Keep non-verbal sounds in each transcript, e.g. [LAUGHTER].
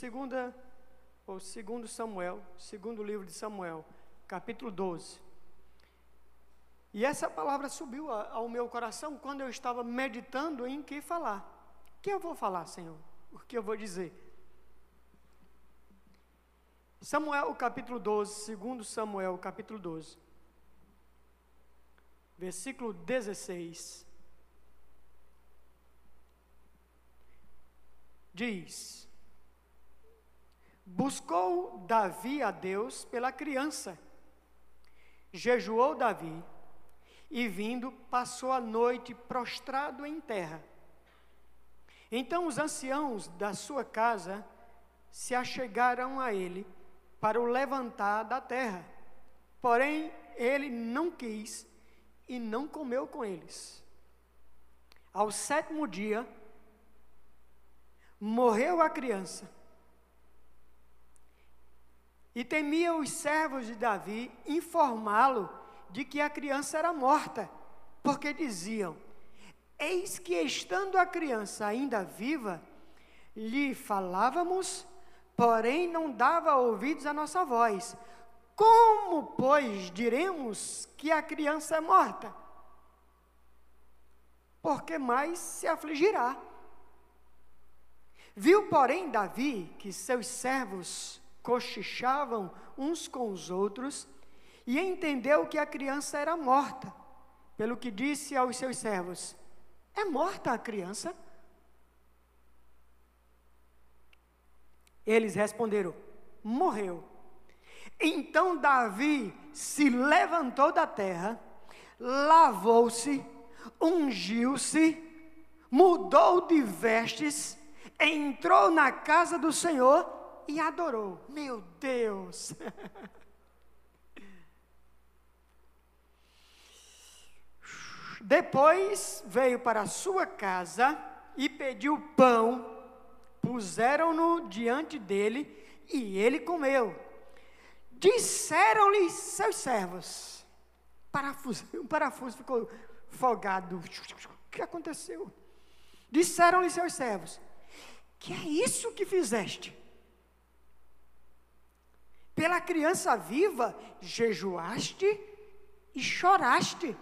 segunda, ou segundo Samuel, segundo livro de Samuel, capítulo 12. E essa palavra subiu ao meu coração quando eu estava meditando em que falar. O que eu vou falar, Senhor? O que eu vou dizer? Samuel capítulo 12, segundo Samuel capítulo 12, versículo 16. Diz: Buscou Davi a Deus pela criança. Jejuou Davi e vindo passou a noite prostrado em terra. Então os anciãos da sua casa se achegaram a ele para o levantar da terra. Porém, ele não quis e não comeu com eles. Ao sétimo dia, morreu a criança. E temia os servos de Davi informá-lo de que a criança era morta, porque diziam: Eis que estando a criança ainda viva, lhe falávamos, porém não dava ouvidos à nossa voz. Como, pois, diremos que a criança é morta? Porque mais se afligirá. Viu, porém, Davi que seus servos cochichavam uns com os outros e entendeu que a criança era morta, pelo que disse aos seus servos: É morta a criança? Eles responderam: Morreu. Então Davi se levantou da terra, lavou-se, ungiu-se, mudou de vestes, entrou na casa do Senhor e adorou. Meu Deus! Depois veio para a sua casa e pediu pão, puseram-no diante dele e ele comeu. Disseram-lhe seus servos, parafuso, o parafuso ficou folgado. O que aconteceu? Disseram-lhe seus servos: Que é isso que fizeste? Pela criança viva jejuaste e choraste.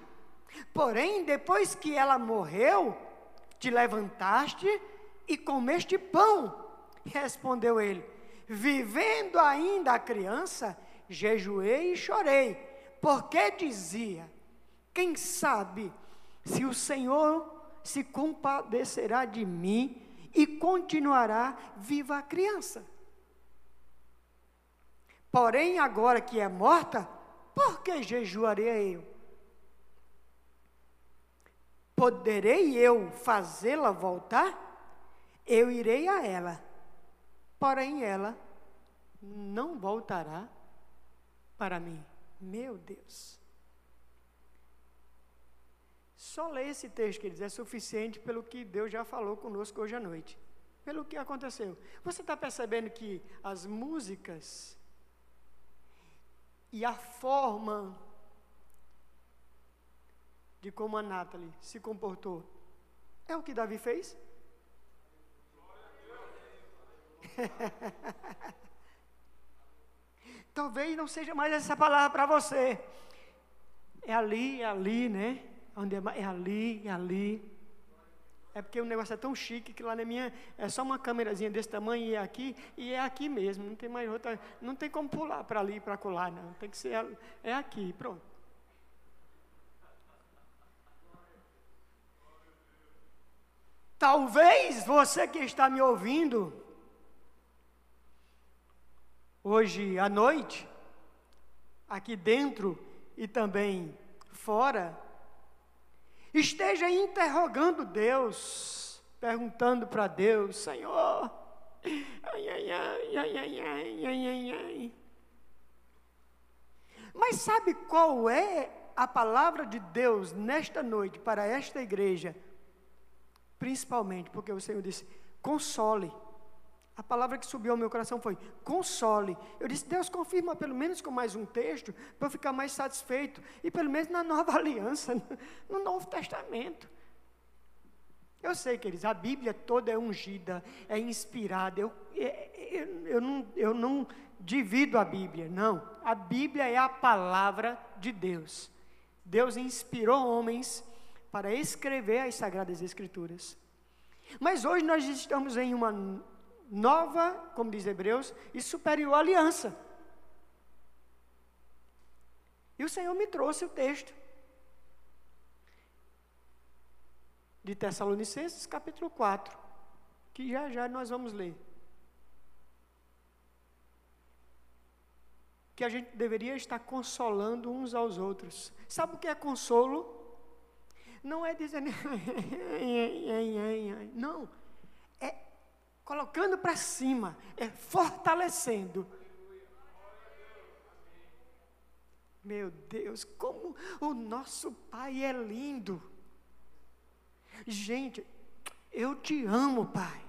Porém, depois que ela morreu, te levantaste e comeste pão. Respondeu ele: Vivendo ainda a criança, jejuei e chorei, porque dizia: Quem sabe se o Senhor se compadecerá de mim e continuará viva a criança. Porém, agora que é morta, por que jejuarei eu? Poderei eu fazê-la voltar? Eu irei a ela, porém ela não voltará para mim. Meu Deus. Só ler esse texto, queridos, é suficiente pelo que Deus já falou conosco hoje à noite. Pelo que aconteceu. Você está percebendo que as músicas e a forma de como a Natalie se comportou. É o que Davi fez? [LAUGHS] Talvez não seja mais essa palavra para você. É ali, é ali, né? É, é ali, é ali. É porque o negócio é tão chique que lá na minha é só uma câmerazinha desse tamanho e é aqui e é aqui mesmo. Não tem mais outra, não tem como pular para ali para colar, não. Tem que ser é aqui, pronto. Talvez você que está me ouvindo hoje à noite, aqui dentro e também fora, esteja interrogando Deus, perguntando para Deus: Senhor, ai, ai, ai, ai, ai, ai, ai, ai. Mas sabe qual é a palavra de Deus nesta noite para esta igreja? Principalmente porque o Senhor disse: console. A palavra que subiu ao meu coração foi console. Eu disse: Deus, confirma pelo menos com mais um texto, para eu ficar mais satisfeito. E pelo menos na nova [LAUGHS] aliança, no Novo Testamento. Eu sei, queridos, a Bíblia toda é ungida, é inspirada. Eu, eu, é, é, eu, não, eu não divido a Bíblia, não. A Bíblia é a palavra de Deus. Deus inspirou homens para escrever as Sagradas Escrituras. Mas hoje nós estamos em uma nova, como diz Hebreus, e superior aliança. E o Senhor me trouxe o texto de Tessalonicenses, capítulo 4, que já já nós vamos ler. Que a gente deveria estar consolando uns aos outros. Sabe o que é consolo? Não é dizendo, [LAUGHS] não, é colocando para cima, é fortalecendo. Meu Deus, como o nosso Pai é lindo. Gente, eu te amo, Pai.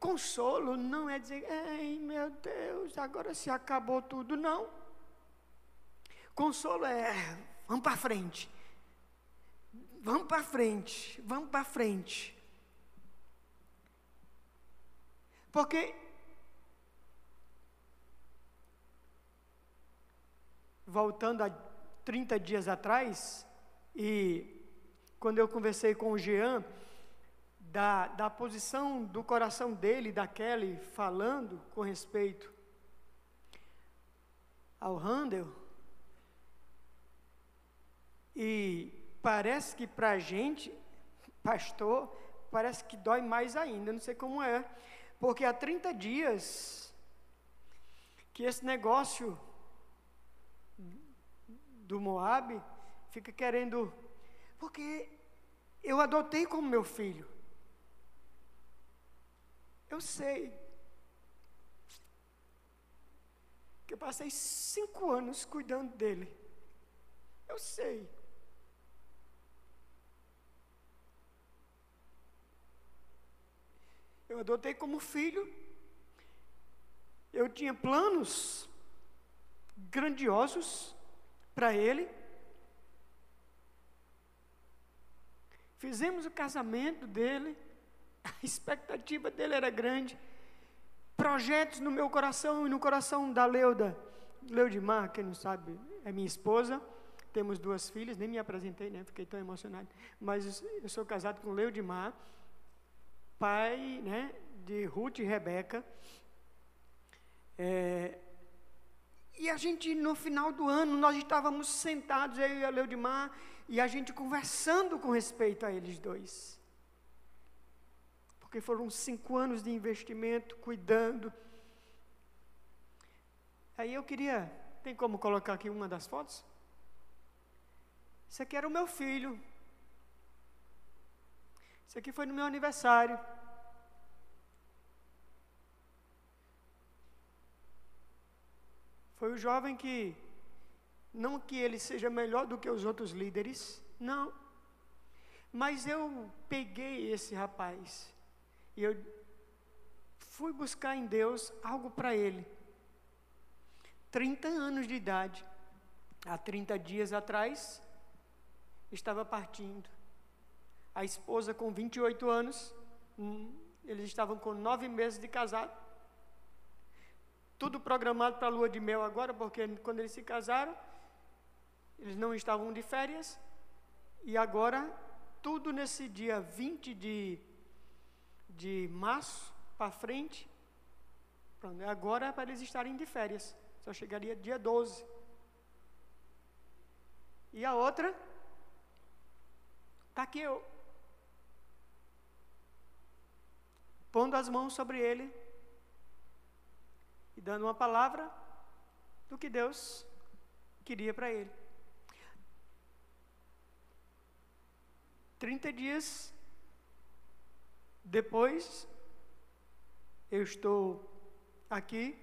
Consolo não é dizer, ei meu Deus, agora se acabou tudo, não. Consolo é, vamos para frente. Vamos para frente, vamos para frente. Porque voltando a 30 dias atrás, e quando eu conversei com o Jean, da, da posição do coração dele, da Kelly, falando com respeito ao Handel, e parece que para a gente, pastor, parece que dói mais ainda, não sei como é, porque há 30 dias que esse negócio do Moab fica querendo, porque eu adotei como meu filho. Eu sei que eu passei cinco anos cuidando dele. Eu sei. Eu adotei como filho. Eu tinha planos grandiosos para ele. Fizemos o casamento dele, [LAUGHS] a expectativa dele era grande. Projetos no meu coração e no coração da Leuda. Leudimar, quem não sabe, é minha esposa. Temos duas filhas, nem me apresentei, né? Fiquei tão emocionado. Mas eu sou casado com Leudimar, pai né, de Ruth e Rebeca. É, e a gente, no final do ano, nós estávamos sentados, eu e a Leudimar, e a gente conversando com respeito a eles dois. Porque foram cinco anos de investimento, cuidando. Aí eu queria, tem como colocar aqui uma das fotos? Isso aqui era o meu filho. Isso aqui foi no meu aniversário. Foi o jovem que, não que ele seja melhor do que os outros líderes, não. Mas eu peguei esse rapaz e eu fui buscar em Deus algo para ele. 30 anos de idade, há 30 dias atrás, estava partindo. A esposa com 28 anos, hum, eles estavam com nove meses de casado. Tudo programado para a lua de mel agora, porque quando eles se casaram, eles não estavam de férias, e agora, tudo nesse dia 20 de, de março para frente, pronto, agora é para eles estarem de férias, só chegaria dia 12. E a outra, está aqui eu, pondo as mãos sobre ele, e dando uma palavra do que Deus queria para ele. 30 dias depois, eu estou aqui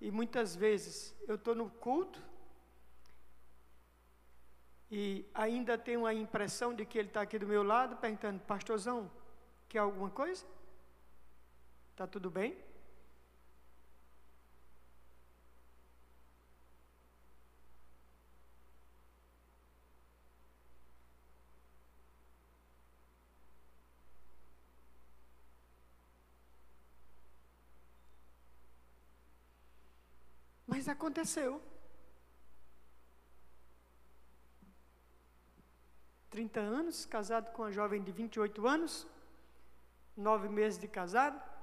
e muitas vezes eu estou no culto e ainda tenho a impressão de que ele está aqui do meu lado perguntando, pastorzão, quer alguma coisa? Tá tudo bem? Mas aconteceu. 30 anos, casado com uma jovem de 28 anos, nove meses de casado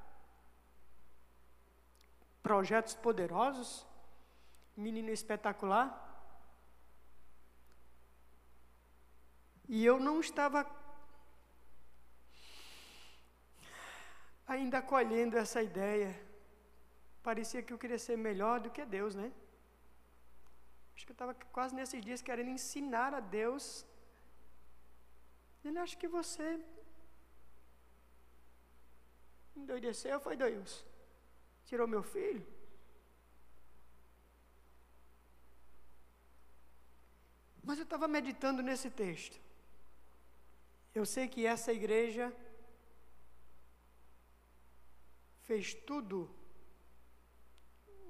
projetos poderosos, menino espetacular. E eu não estava ainda acolhendo essa ideia. Parecia que eu queria ser melhor do que Deus, né? Acho que eu estava quase nesses dias querendo ensinar a Deus ele acha que você endoideceu, foi Deus. Tirou meu filho. Mas eu estava meditando nesse texto. Eu sei que essa igreja fez tudo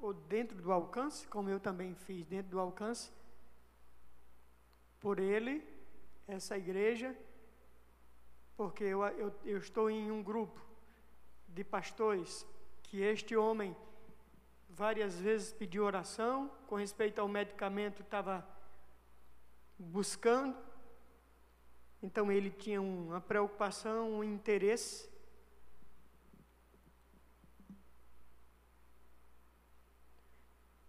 ou dentro do alcance, como eu também fiz dentro do alcance, por ele, essa igreja porque eu, eu, eu estou em um grupo de pastores que este homem várias vezes pediu oração com respeito ao medicamento estava buscando então ele tinha uma preocupação um interesse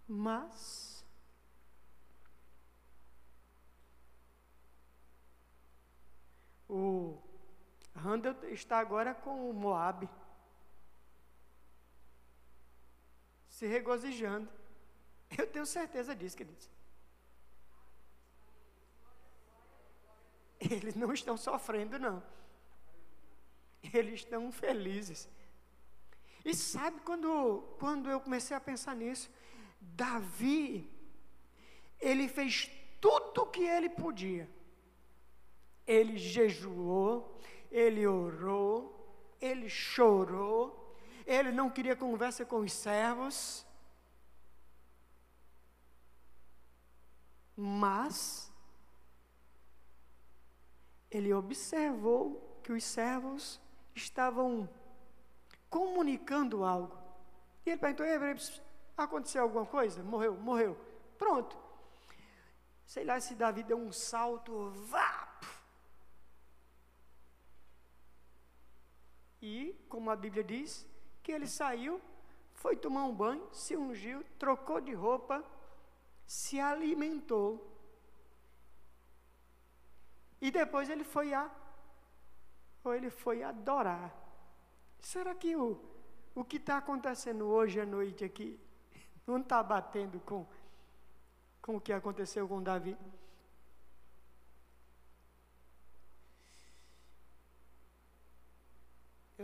mas o Randall está agora com o Moab. Se regozijando. Eu tenho certeza disso, queridos. Eles não estão sofrendo, não. Eles estão felizes. E sabe quando, quando eu comecei a pensar nisso? Davi, ele fez tudo o que ele podia. Ele jejuou, ele orou, ele chorou, ele não queria conversa com os servos, mas ele observou que os servos estavam comunicando algo. E ele perguntou: aconteceu alguma coisa? Morreu, morreu. Pronto. Sei lá se Davi deu um salto, vá, E, como a Bíblia diz, que ele saiu, foi tomar um banho, se ungiu, trocou de roupa, se alimentou. E depois ele foi a ou ele foi adorar. Será que o, o que está acontecendo hoje à noite aqui [LAUGHS] não está batendo com, com o que aconteceu com Davi?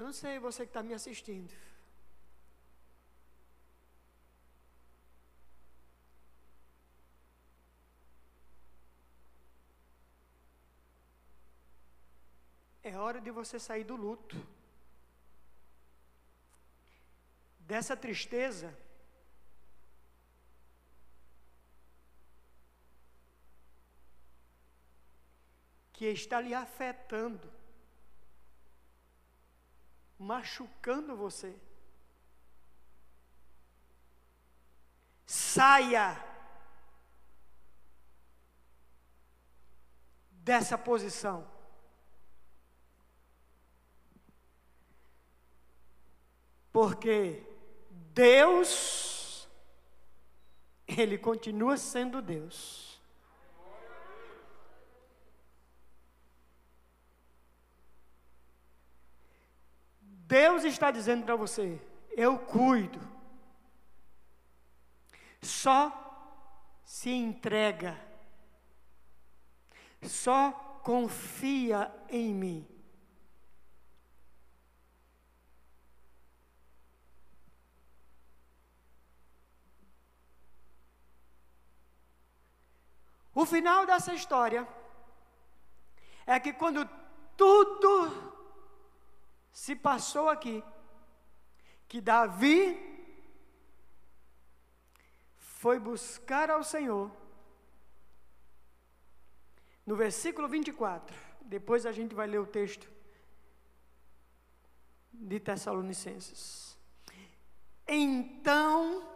Eu não sei você que está me assistindo. É hora de você sair do luto. Dessa tristeza. Que está lhe afetando machucando você. Saia dessa posição. Porque Deus, Ele continua sendo Deus. Deus está dizendo para você: eu cuido. Só se entrega. Só confia em mim. O final dessa história é que quando tudo se passou aqui que Davi foi buscar ao Senhor. No versículo 24, depois a gente vai ler o texto de Tessalonicenses. Então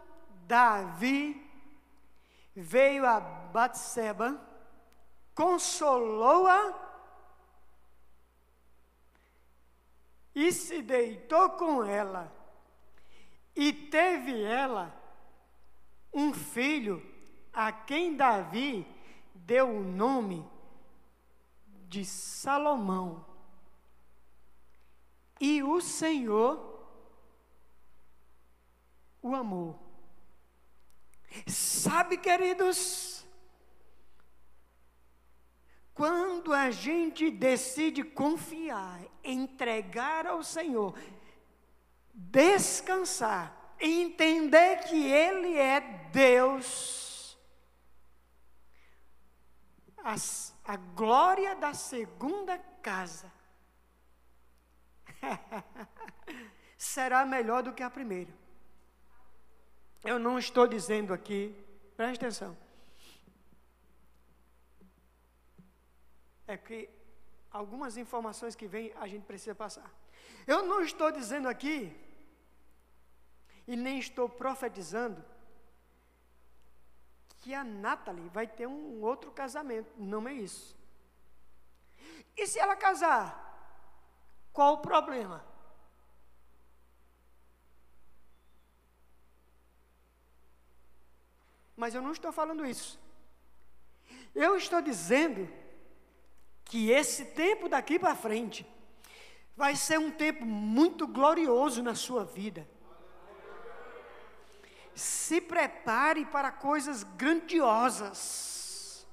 Davi veio a Batseba, consolou-a e se deitou com ela. E teve ela um filho a quem Davi deu o nome de Salomão. E o Senhor o amou. Sabe, queridos, quando a gente decide confiar, entregar ao Senhor, descansar, entender que Ele é Deus, a, a glória da segunda casa [LAUGHS] será melhor do que a primeira. Eu não estou dizendo aqui, preste atenção. É que algumas informações que vêm a gente precisa passar. Eu não estou dizendo aqui, e nem estou profetizando, que a Natalie vai ter um outro casamento. Não é isso. E se ela casar? Qual o problema? Mas eu não estou falando isso. Eu estou dizendo que esse tempo daqui para frente vai ser um tempo muito glorioso na sua vida. Se prepare para coisas grandiosas.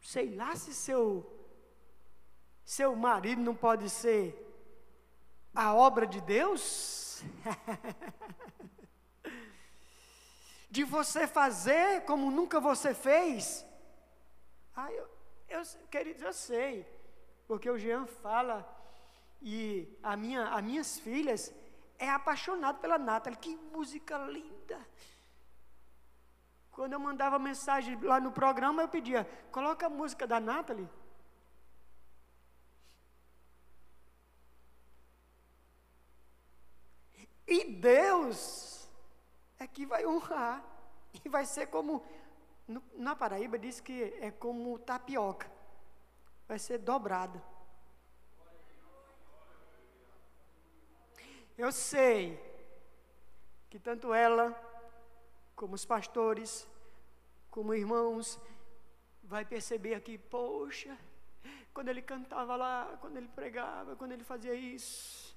Sei lá se seu seu marido não pode ser a obra de Deus? [LAUGHS] de você fazer como nunca você fez? Ah, eu, eu, queridos, eu sei, porque o Jean fala, e a minha, as minhas filhas é apaixonado pela Nathalie, que música linda. Quando eu mandava mensagem lá no programa, eu pedia, coloca a música da Nathalie. E Deus é que vai honrar. E vai ser como. Na Paraíba diz que é como tapioca. Vai ser dobrada. Eu sei que tanto ela, como os pastores, como irmãos, vai perceber aqui, poxa, quando ele cantava lá, quando ele pregava, quando ele fazia isso,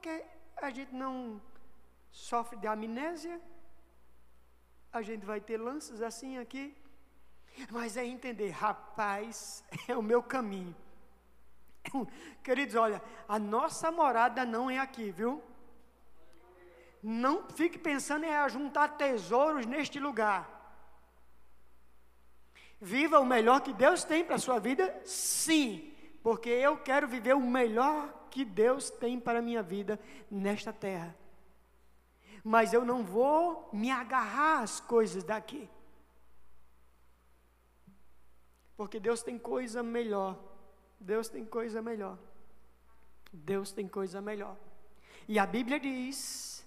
Porque a gente não sofre de amnésia, a gente vai ter lances assim aqui, mas é entender, rapaz, [LAUGHS] é o meu caminho. [LAUGHS] Queridos, olha, a nossa morada não é aqui, viu? Não fique pensando em juntar tesouros neste lugar. Viva o melhor que Deus tem para a sua vida, sim, porque eu quero viver o melhor que Deus tem para a minha vida nesta terra. Mas eu não vou me agarrar às coisas daqui. Porque Deus tem coisa melhor. Deus tem coisa melhor. Deus tem coisa melhor. E a Bíblia diz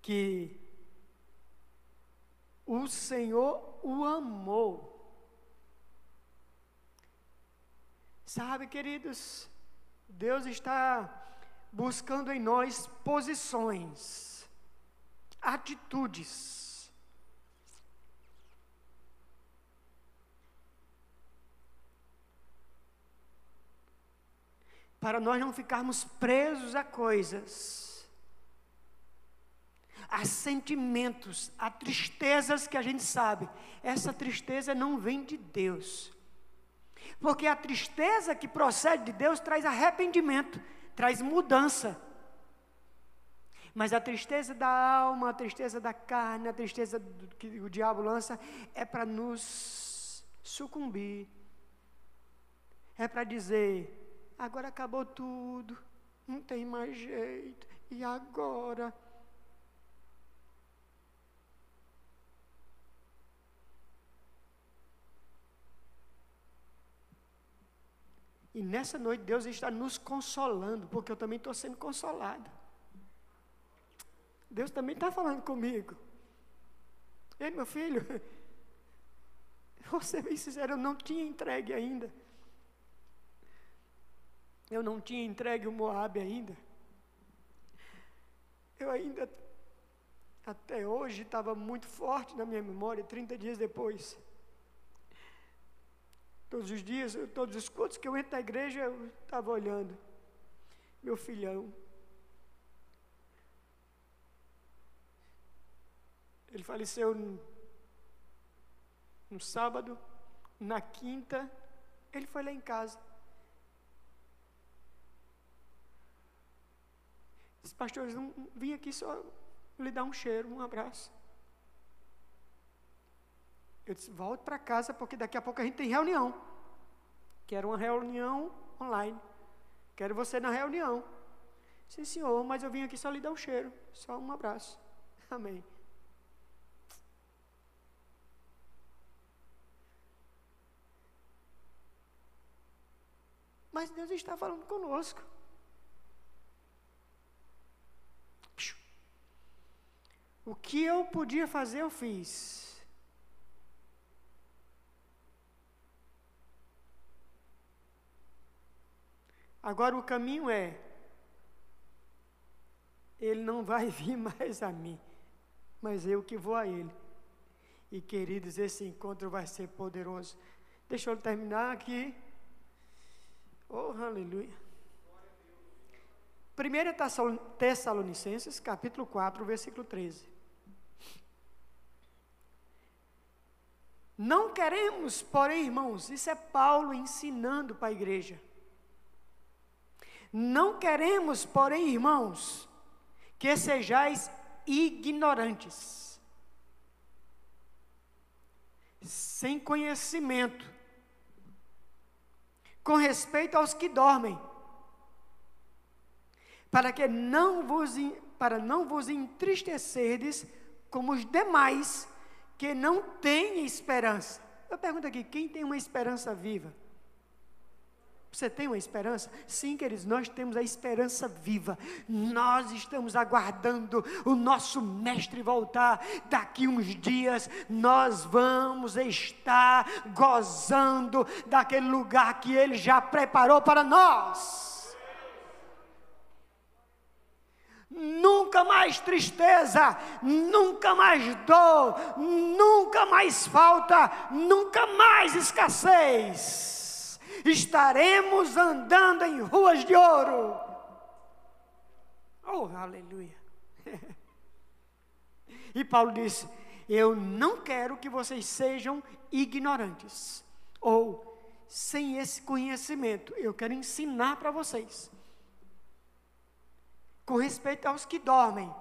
que o Senhor o amou Sabe, queridos, Deus está buscando em nós posições, atitudes. Para nós não ficarmos presos a coisas, a sentimentos, a tristezas que a gente sabe. Essa tristeza não vem de Deus. Porque a tristeza que procede de Deus traz arrependimento, traz mudança. Mas a tristeza da alma, a tristeza da carne, a tristeza que o diabo lança, é para nos sucumbir. É para dizer: agora acabou tudo, não tem mais jeito, e agora? E nessa noite Deus está nos consolando, porque eu também estou sendo consolado. Deus também está falando comigo. Ei, meu filho, [LAUGHS] vou ser bem sincero, eu não tinha entregue ainda. Eu não tinha entregue o Moab ainda. Eu ainda, até hoje, estava muito forte na minha memória, 30 dias depois. Todos os dias, todos os cultos que eu entro na igreja, eu estava olhando. Meu filhão. Ele faleceu no, sábado, na quinta, ele foi lá em casa. Disse, pastor, eu não vim aqui só lhe dar um cheiro, um abraço. Eu disse, volte para casa, porque daqui a pouco a gente tem reunião. Quero uma reunião online. Quero você na reunião. Sim, senhor, mas eu vim aqui só lhe dar um cheiro, só um abraço. [LAUGHS] Amém. Mas Deus está falando conosco. O que eu podia fazer, eu fiz. Agora o caminho é: Ele não vai [LAUGHS] vir mais a mim, mas eu que vou a Ele. E queridos, esse encontro vai ser poderoso. Deixa eu terminar aqui. Oh, aleluia. 1 Tessalonicenses, capítulo 4, versículo 13. Não queremos, porém, irmãos, isso é Paulo ensinando para a igreja. Não queremos, porém, irmãos, que sejais ignorantes, sem conhecimento, com respeito aos que dormem, para que não vos, para não vos entristecerdes como os demais que não têm esperança. Eu pergunto aqui, quem tem uma esperança viva? Você tem uma esperança? Sim, queridos, nós temos a esperança viva. Nós estamos aguardando o nosso mestre voltar. Daqui uns dias nós vamos estar gozando daquele lugar que ele já preparou para nós. Nunca mais tristeza, nunca mais dor, nunca mais falta, nunca mais escassez estaremos andando em ruas de ouro. Oh, aleluia. [LAUGHS] e Paulo disse: Eu não quero que vocês sejam ignorantes ou sem esse conhecimento. Eu quero ensinar para vocês. Com respeito aos que dormem,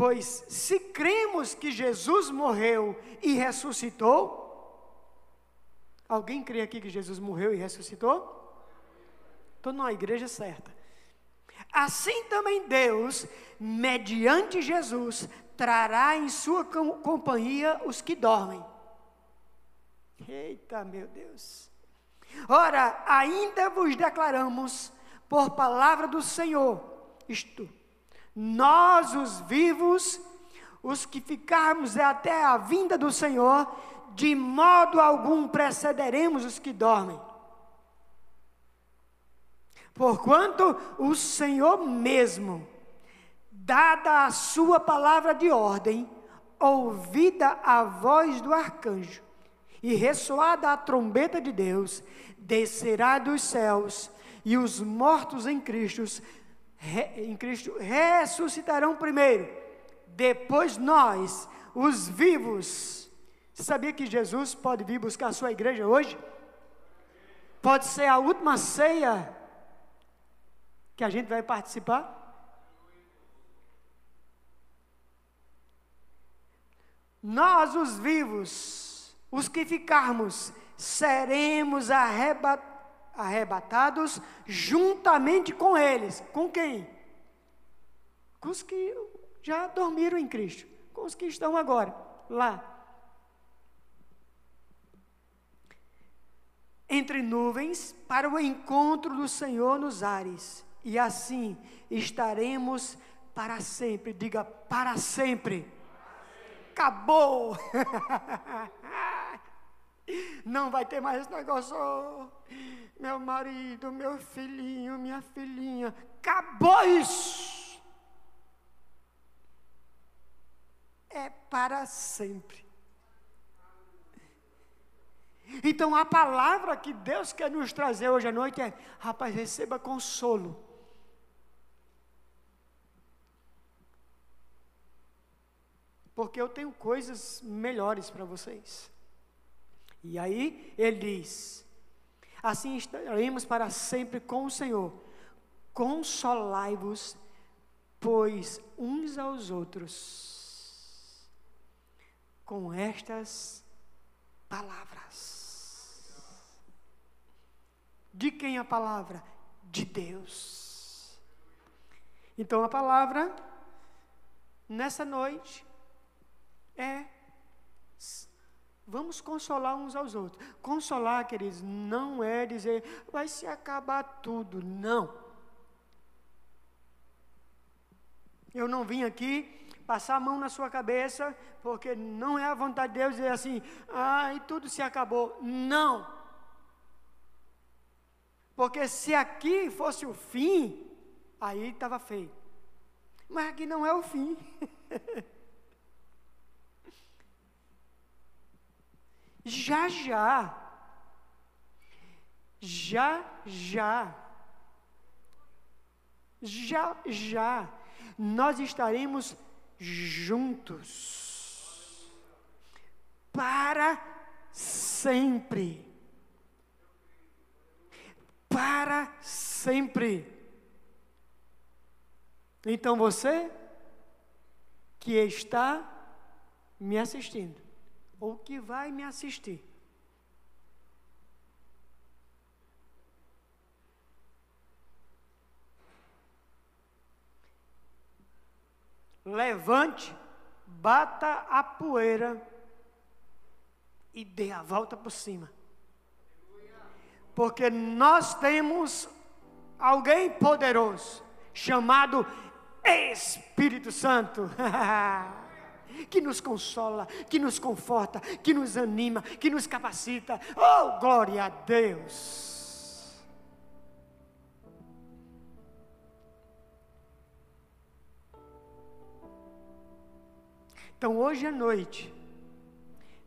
Pois se cremos que Jesus morreu e ressuscitou, alguém crê aqui que Jesus morreu e ressuscitou? Estou na igreja certa. Assim também Deus, mediante Jesus, trará em sua companhia os que dormem. Eita, meu Deus. Ora, ainda vos declaramos por palavra do Senhor, isto, nós, os vivos, os que ficarmos até a vinda do Senhor, de modo algum precederemos os que dormem. Porquanto o Senhor mesmo, dada a sua palavra de ordem, ouvida a voz do arcanjo e ressoada a trombeta de Deus, descerá dos céus e os mortos em Cristo em Cristo ressuscitarão primeiro, depois nós, os vivos. Você sabia que Jesus pode vir buscar a sua igreja hoje? Pode ser a última ceia que a gente vai participar? Nós, os vivos, os que ficarmos, seremos arrebatados arrebatados juntamente com eles. Com quem? Com os que já dormiram em Cristo, com os que estão agora lá. entre nuvens para o encontro do Senhor nos ares, e assim estaremos para sempre. Diga para sempre. Acabou! [LAUGHS] Não vai ter mais esse negócio. Meu marido, meu filhinho, minha filhinha. Acabou isso! É para sempre. Então a palavra que Deus quer nos trazer hoje à noite é: rapaz, receba consolo. Porque eu tenho coisas melhores para vocês. E aí ele diz: Assim estaremos para sempre com o Senhor. Consolai-vos, pois uns aos outros, com estas palavras. De quem a palavra? De Deus. Então a palavra, nessa noite, é Vamos consolar uns aos outros. Consolar, queridos, não é dizer vai se acabar tudo. Não. Eu não vim aqui passar a mão na sua cabeça, porque não é a vontade de Deus dizer assim, ah, e tudo se acabou. Não. Porque se aqui fosse o fim, aí estava feio. Mas aqui não é o fim. [LAUGHS] Já, já. Já, já. Já, já. Nós estaremos juntos. Para sempre. Para sempre. Então você que está me assistindo, ou que vai me assistir. Levante, bata a poeira e dê a volta por cima. Porque nós temos alguém poderoso chamado Espírito Santo. [LAUGHS] que nos consola, que nos conforta, que nos anima, que nos capacita. Oh, glória a Deus! Então, hoje à noite,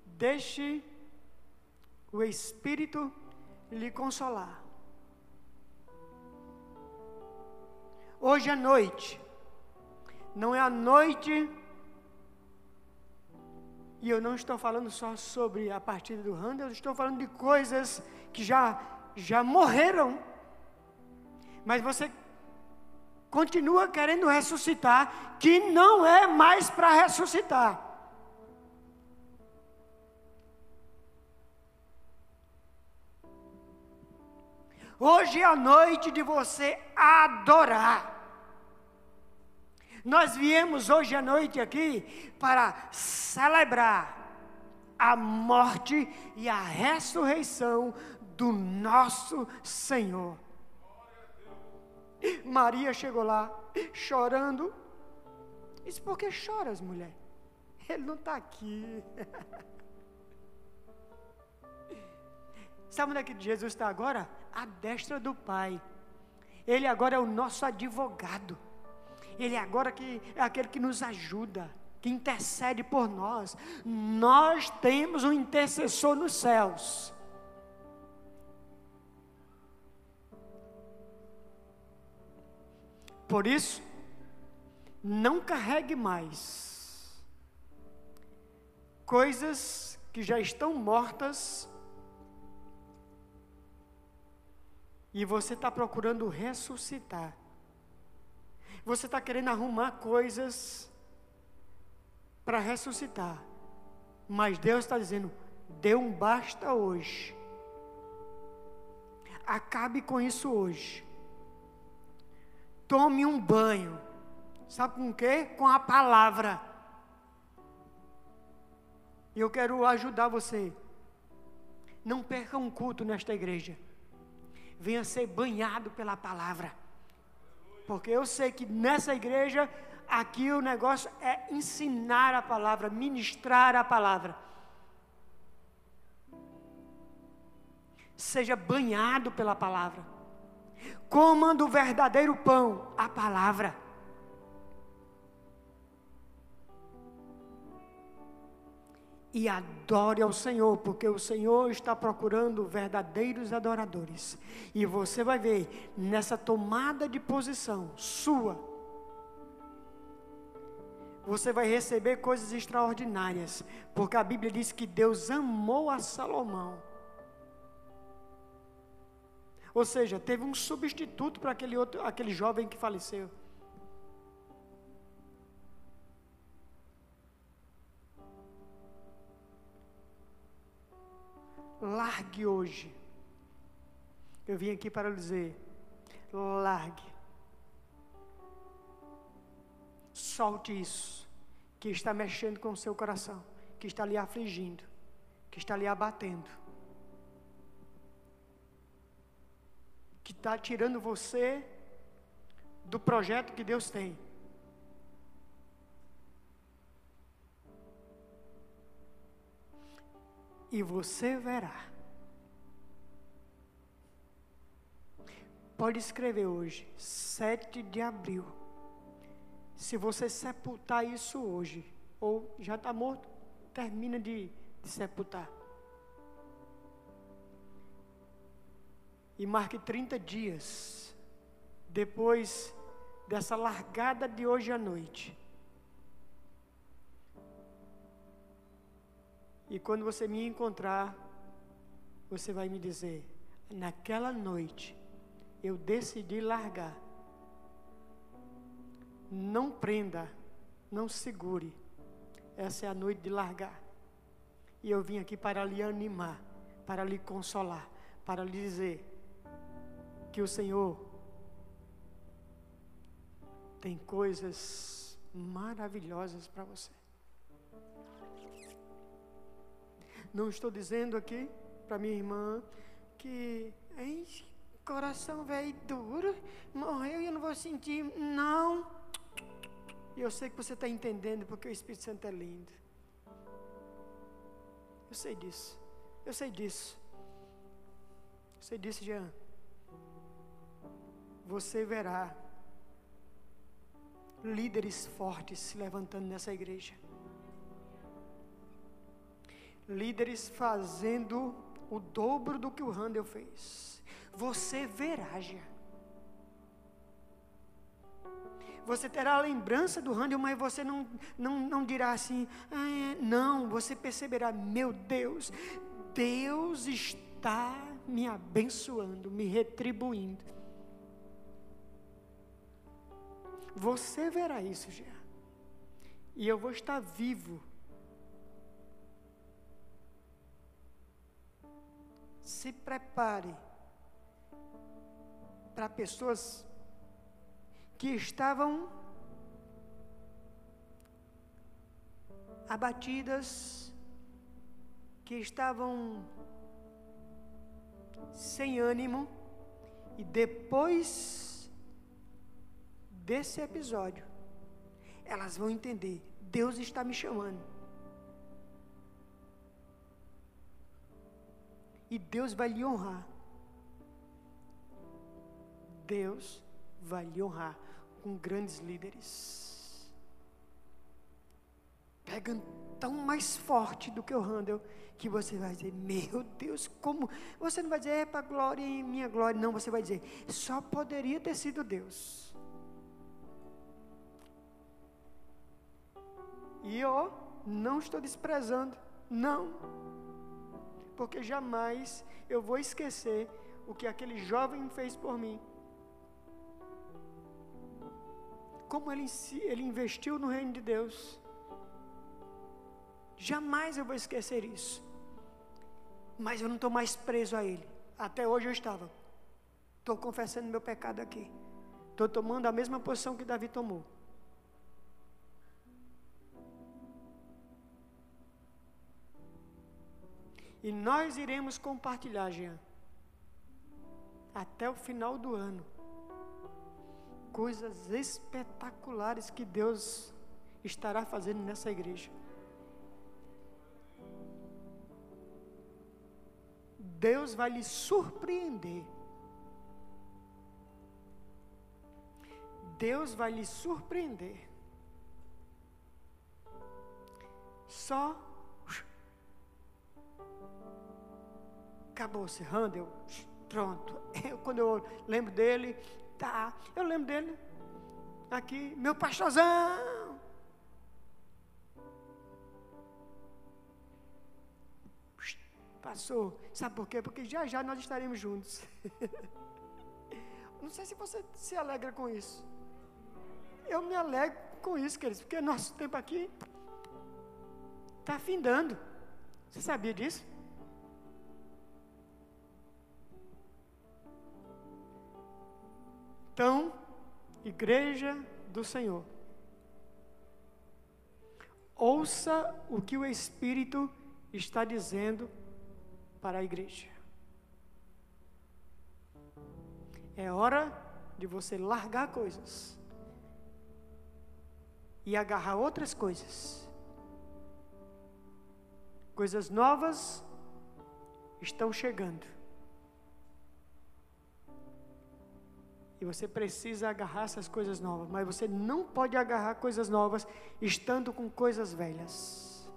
deixe o Espírito lhe consolar. Hoje à noite, não é a noite e eu não estou falando só sobre a partida do Handel, eu estou falando de coisas que já, já morreram. Mas você continua querendo ressuscitar, que não é mais para ressuscitar. Hoje é a noite de você adorar. Nós viemos hoje à noite aqui para celebrar a morte e a ressurreição do nosso Senhor. Maria chegou lá chorando. Disse: Por que choras, mulher? Ele não está aqui. [LAUGHS] Sabe onde é que Jesus está agora? À destra do Pai. Ele agora é o nosso advogado. Ele é agora que é aquele que nos ajuda, que intercede por nós. Nós temos um intercessor nos céus. Por isso, não carregue mais coisas que já estão mortas e você está procurando ressuscitar. Você está querendo arrumar coisas para ressuscitar. Mas Deus está dizendo: dê um basta hoje. Acabe com isso hoje. Tome um banho. Sabe com o quê? Com a palavra. E eu quero ajudar você. não perca um culto nesta igreja. Venha ser banhado pela palavra. Porque eu sei que nessa igreja, aqui o negócio é ensinar a palavra, ministrar a palavra. Seja banhado pela palavra. Comando o verdadeiro pão, a palavra. E adore ao Senhor, porque o Senhor está procurando verdadeiros adoradores. E você vai ver nessa tomada de posição sua, você vai receber coisas extraordinárias, porque a Bíblia diz que Deus amou a Salomão. Ou seja, teve um substituto para aquele outro, aquele jovem que faleceu. Largue hoje. Eu vim aqui para dizer: largue. Solte isso que está mexendo com o seu coração, que está lhe afligindo, que está lhe abatendo, que está tirando você do projeto que Deus tem. E você verá. Pode escrever hoje, 7 de abril. Se você sepultar isso hoje, ou já está morto, termina de, de sepultar. E marque 30 dias depois dessa largada de hoje à noite. E quando você me encontrar, você vai me dizer: naquela noite eu decidi largar. Não prenda, não segure. Essa é a noite de largar. E eu vim aqui para lhe animar, para lhe consolar, para lhe dizer que o Senhor tem coisas maravilhosas para você. Não estou dizendo aqui para minha irmã que hein, coração velho duro, morreu e eu não vou sentir. Não. E eu sei que você está entendendo porque o Espírito Santo é lindo. Eu sei disso. Eu sei disso. Eu sei disso, Jean. Você verá líderes fortes se levantando nessa igreja líderes fazendo o dobro do que o Handel fez. Você verá, já. Você terá a lembrança do Handel, mas você não, não, não dirá assim, ah, não, você perceberá, meu Deus, Deus está me abençoando, me retribuindo. Você verá isso já. E eu vou estar vivo se prepare para pessoas que estavam abatidas, que estavam sem ânimo, e depois desse episódio, elas vão entender: Deus está me chamando. E Deus vai lhe honrar. Deus vai lhe honrar com grandes líderes. Pegando tão mais forte do que o Handel, que você vai dizer, meu Deus, como? Você não vai dizer, é para glória e minha glória. Não, você vai dizer, só poderia ter sido Deus. E eu não estou desprezando, não porque jamais eu vou esquecer o que aquele jovem fez por mim. Como ele, ele investiu no reino de Deus. Jamais eu vou esquecer isso. Mas eu não estou mais preso a ele. Até hoje eu estava. Estou confessando meu pecado aqui. Estou tomando a mesma posição que Davi tomou. E nós iremos compartilhar, Jean, até o final do ano, coisas espetaculares que Deus estará fazendo nessa igreja. Deus vai lhe surpreender. Deus vai lhe surpreender. Só acabou-se, Randall. Pronto. Eu, quando eu lembro dele, tá. Eu lembro dele aqui, meu pastorzão. Passou. Sabe por quê? Porque já já nós estaremos juntos. [LAUGHS] Não sei se você se alegra com isso. Eu me alegro com isso, queridos, porque nosso tempo aqui está findando. Você sabia disso? Então, igreja do Senhor, ouça o que o Espírito está dizendo para a igreja. É hora de você largar coisas e agarrar outras coisas. Coisas novas estão chegando. E você precisa agarrar essas coisas novas, mas você não pode agarrar coisas novas estando com coisas velhas.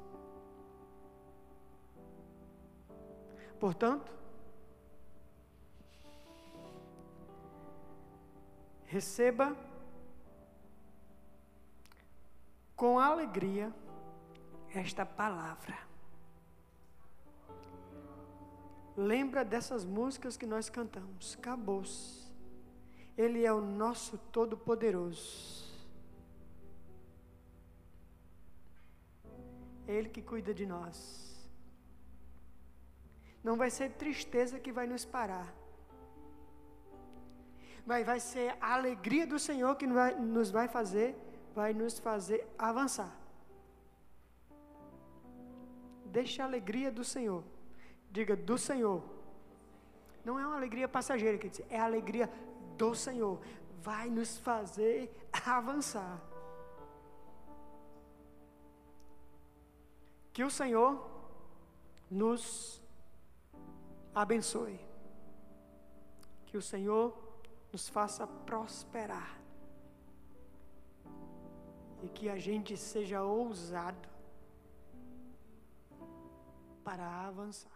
Portanto, receba com alegria esta palavra. Lembra dessas músicas que nós cantamos. Acabou-se. Ele é o nosso Todo-Poderoso. É Ele que cuida de nós. Não vai ser tristeza que vai nos parar. Mas vai ser a alegria do Senhor que nos vai fazer, vai nos fazer avançar. Deixa a alegria do Senhor. Diga do Senhor. Não é uma alegria passageira, quer dizer, é a alegria do Senhor. Vai nos fazer avançar. Que o Senhor nos abençoe. Que o Senhor nos faça prosperar. E que a gente seja ousado para avançar.